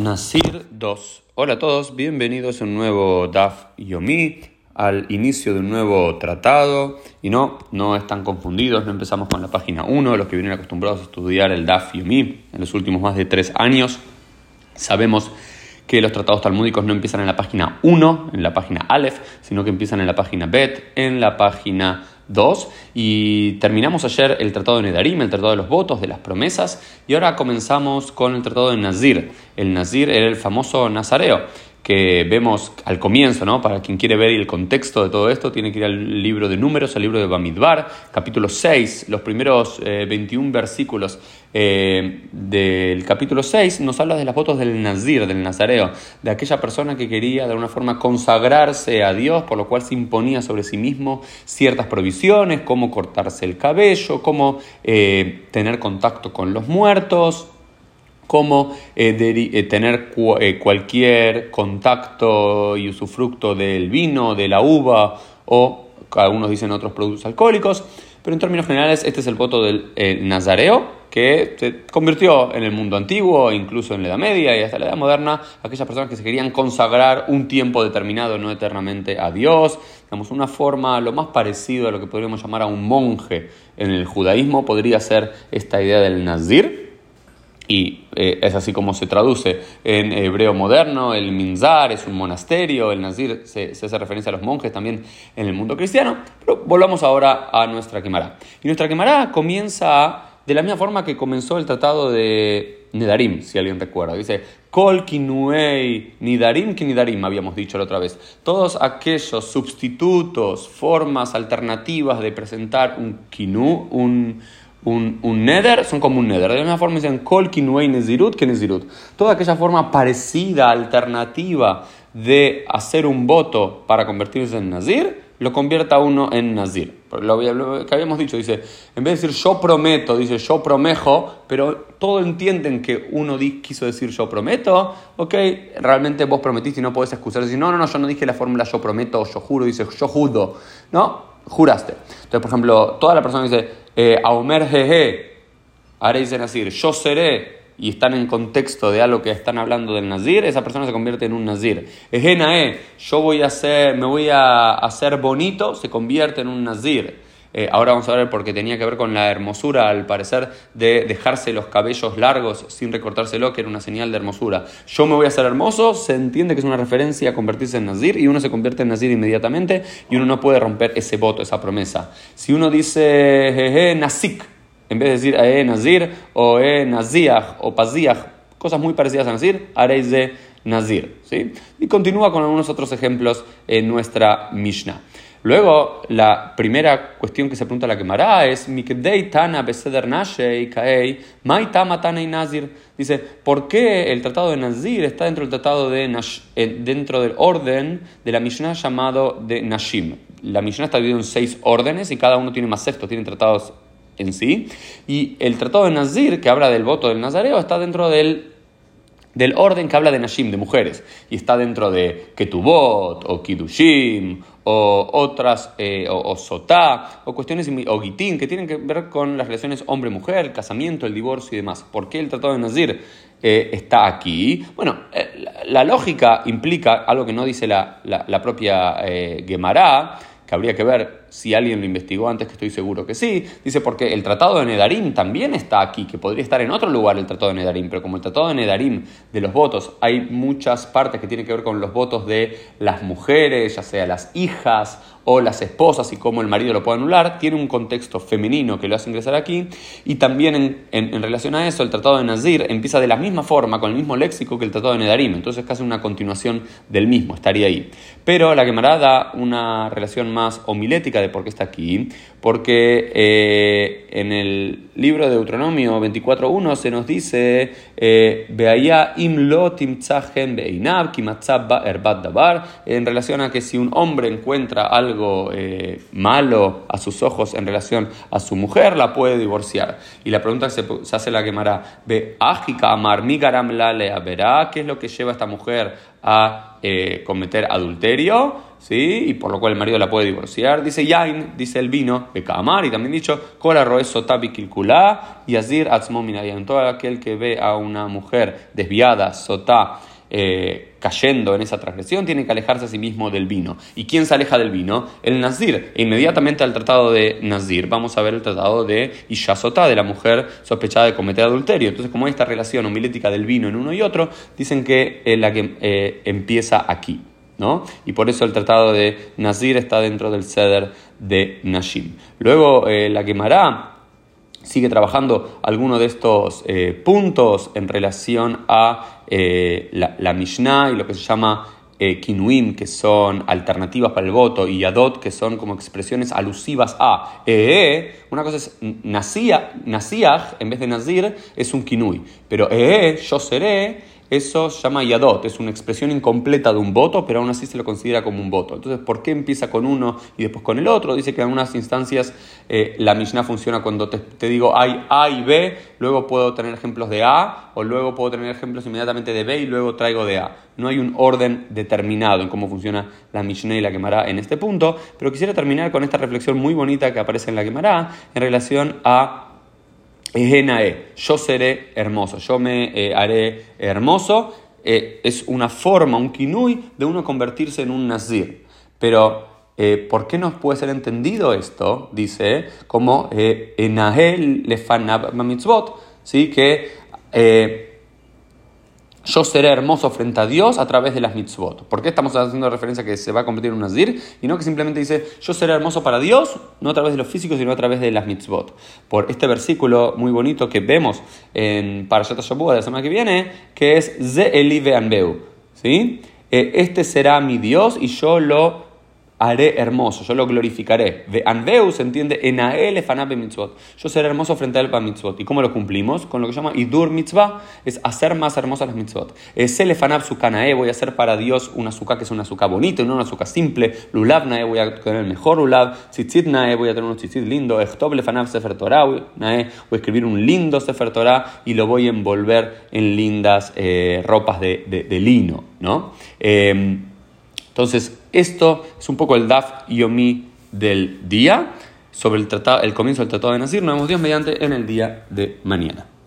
Nasir 2. Hola a todos, bienvenidos a un nuevo DAF Yomi, al inicio de un nuevo tratado. Y no, no están confundidos, no empezamos con la página 1, los que vienen acostumbrados a estudiar el DAF Yomi en los últimos más de tres años. Sabemos que los tratados talmúdicos no empiezan en la página 1, en la página Aleph, sino que empiezan en la página Bet, en la página 2 y terminamos ayer el tratado de Nedarim, el tratado de los votos, de las promesas y ahora comenzamos con el tratado de Nazir. El Nazir era el famoso Nazareo que vemos al comienzo, ¿no? Para quien quiere ver el contexto de todo esto, tiene que ir al libro de Números, al libro de Bamidbar, capítulo 6, los primeros 21 eh, versículos eh, del capítulo 6 nos habla de las votos del Nazir, del Nazareo, de aquella persona que quería de alguna forma consagrarse a Dios, por lo cual se imponía sobre sí mismo ciertas provisiones, como cortarse el cabello, como eh, tener contacto con los muertos, como eh, eh, tener eh, cualquier contacto y usufructo del vino, de la uva o algunos dicen otros productos alcohólicos, pero en términos generales este es el voto del Nazareo que se convirtió en el mundo antiguo, incluso en la Edad Media y hasta la Edad Moderna, aquellas personas que se querían consagrar un tiempo determinado, no eternamente a Dios, digamos, una forma lo más parecido a lo que podríamos llamar a un monje en el judaísmo podría ser esta idea del Nazir, y eh, es así como se traduce en hebreo moderno, el Minzar es un monasterio, el Nazir se, hace referencia a los monjes también en el mundo cristiano, pero volvamos ahora a nuestra quemará. Y nuestra quemará comienza de la misma forma que comenzó el tratado de Nedarim, si alguien recuerda. Dice, Kol kinuei nidarim ki nidarim, habíamos dicho la otra vez. Todos aquellos sustitutos, formas alternativas de presentar un kinu, un un, un nether son como un nether. De la misma forma dicen kol kinuei nezirut que nezirut. Toda aquella forma parecida, alternativa de hacer un voto para convertirse en nazir, lo convierta uno en nazir. Lo, que habíamos dicho, dice, en vez de decir yo prometo, dice yo promejo, pero todos entienden que uno quiso decir yo prometo, ok, realmente vos prometiste y no podés excusar, decir, no, no, no, yo no dije la fórmula yo prometo o yo juro, dice yo judo, no, juraste. Entonces, por ejemplo, toda la persona dice, eh, Aumer jeje, haréis de Nazir, yo seré, y están en contexto de algo que están hablando del Nazir, esa persona se convierte en un Nazir. Ejenae, yo voy a hacer, me voy a hacer bonito, se convierte en un Nazir. Eh, ahora vamos a ver porque tenía que ver con la hermosura, al parecer, de dejarse los cabellos largos sin recortárselo, que era una señal de hermosura. Yo me voy a hacer hermoso, se entiende que es una referencia a convertirse en Nazir y uno se convierte en Nazir inmediatamente y uno no puede romper ese voto, esa promesa. Si uno dice jeje, Nazik, en vez de decir eh, Nazir o eh, o Paziach, cosas muy parecidas a Nazir, haréis de Nazir. ¿sí? Y continúa con algunos otros ejemplos en nuestra Mishnah. Luego, la primera cuestión que se pregunta la quemará es, Tana Beseder. Dice, ¿por qué el tratado de Nazir está dentro del tratado de eh, dentro del orden de la Mishnah llamado de Nashim? La Mishnah está dividida en seis órdenes y cada uno tiene más sextos, tienen tratados en sí. Y el tratado de Nazir, que habla del voto del Nazareo, está dentro del del orden que habla de Nashim, de mujeres, y está dentro de Ketubot, o Kidushim, o otras, eh, o, Sotá, o cuestiones, o Gitín, que tienen que ver con las relaciones hombre-mujer, el casamiento, el divorcio y demás. ¿Por qué el Tratado de Nazir eh, está aquí? Bueno, eh, la, lógica implica algo que no dice la, la propia Gemara, que habría que ver si alguien lo investigó antes, que estoy seguro que sí. Dice, porque el Tratado de Nedarim también está aquí, que podría estar en otro lugar el Tratado de Nedarim, pero como el Tratado de Nedarim de los votos, hay muchas partes que tienen que ver con los votos de las mujeres, ya sea las hijas o las esposas y cómo el marido lo puede anular, tiene un contexto femenino que lo hace ingresar aquí, y también en, relación a eso, el Tratado de Nazir empieza de la misma forma, con el mismo léxico que el Tratado de Nedarim, entonces es casi una continuación del mismo, estaría ahí. Pero la Gemara da una relación más homilética de por qué está aquí, porque eh, en el libro de Deuteronomio 24.1 se nos dice, eh, en relación a que si un hombre encuentra algo eh, malo a sus ojos en relación a su mujer, la puede divorciar. Y la pregunta que se, hace la quemará, ¿qué es lo que lleva a esta mujer a cometer adulterio? ¿Sí? Y por lo cual el marido la puede divorciar. Dice Yain, dice el vino, Bekamar, y también dicho, Kola Roesotabi Kilkulá, y Azir En Todo aquel que ve a una mujer desviada, sotá, eh, cayendo en esa transgresión, tiene que alejarse a sí mismo del vino. ¿Y quién se aleja del vino? El Nazir. E inmediatamente al tratado de Nazir vamos a ver el tratado de Ishasotá, de la mujer sospechada de cometer adulterio. Entonces, como esta relación homilética del vino en uno y otro, dicen que es la que eh, empieza aquí. ¿No? Y por eso el tratado de Nazir está dentro del ceder de Nashim. Luego eh, la quemará sigue trabajando algunos de estos puntos en relación a eh, la, Mishnah y lo que se llama eh, kinuim, que son alternativas para el voto, y yadot, que son como expresiones alusivas a. Eh, una cosa es nasiach, en vez de nazir, es un kinui. Pero eh, yo seré, eso se llama yadot, es una expresión incompleta de un voto, pero aún así se lo considera como un voto. Entonces, ¿por qué empieza con uno y después con el otro? Dice que en algunas instancias eh, la Mishnah funciona cuando te, digo hay A y B, luego puedo tener ejemplos de A, o luego puedo tener ejemplos inmediatamente de B y luego traigo de A. No hay un orden determinado en cómo funciona la Mishnah y la quemará en este punto, pero quisiera terminar con esta reflexión muy bonita que aparece en la quemará en relación a yo seré hermoso, yo me eh, haré hermoso. Eh, es una forma, un kinui, de uno convertirse en un nazir. Pero, eh, ¿por qué no puede ser entendido esto? Dice, como enahel lefanab mitzvot, ¿sí? que yo seré hermoso frente a Dios a través de las mitzvot. ¿Por qué estamos haciendo referencia a que se va a convertir en un nazir? Y no que simplemente dice, yo seré hermoso para Dios, no a través de los físicos, sino a través de las mitzvot. Por este versículo muy bonito que vemos en Parashat Shabbat de la semana que viene, que es Ze Eli ¿sí? Eh, este será mi Dios y yo lo haré hermoso, yo lo glorificaré. De Anveu se entiende en Ael mitzvot. Yo seré hermoso frente a él para mitzvot. ¿Y cómo lo cumplimos? Con lo que se llama Idur mitzvah, es hacer más hermosas las mitzvot. Es Elefanab sukanae, voy a hacer para Dios una azúcar que es una azúcar bonita, no una azúcar simple. Lulav nae, voy a tener el mejor lulav. Tzitzit nae, voy a tener un tzitzit lindo. Echtob lefanab sefer Torah, nae, voy a escribir un lindo sefer Torah y lo voy a envolver en lindas eh, ropas de, de, lino, ¿no? Eh, entonces, esto es un poco el Daf Yomi del día sobre el, tratado, el comienzo del Tratado de Nazir. Nos vemos Dios mediante en el día de mañana.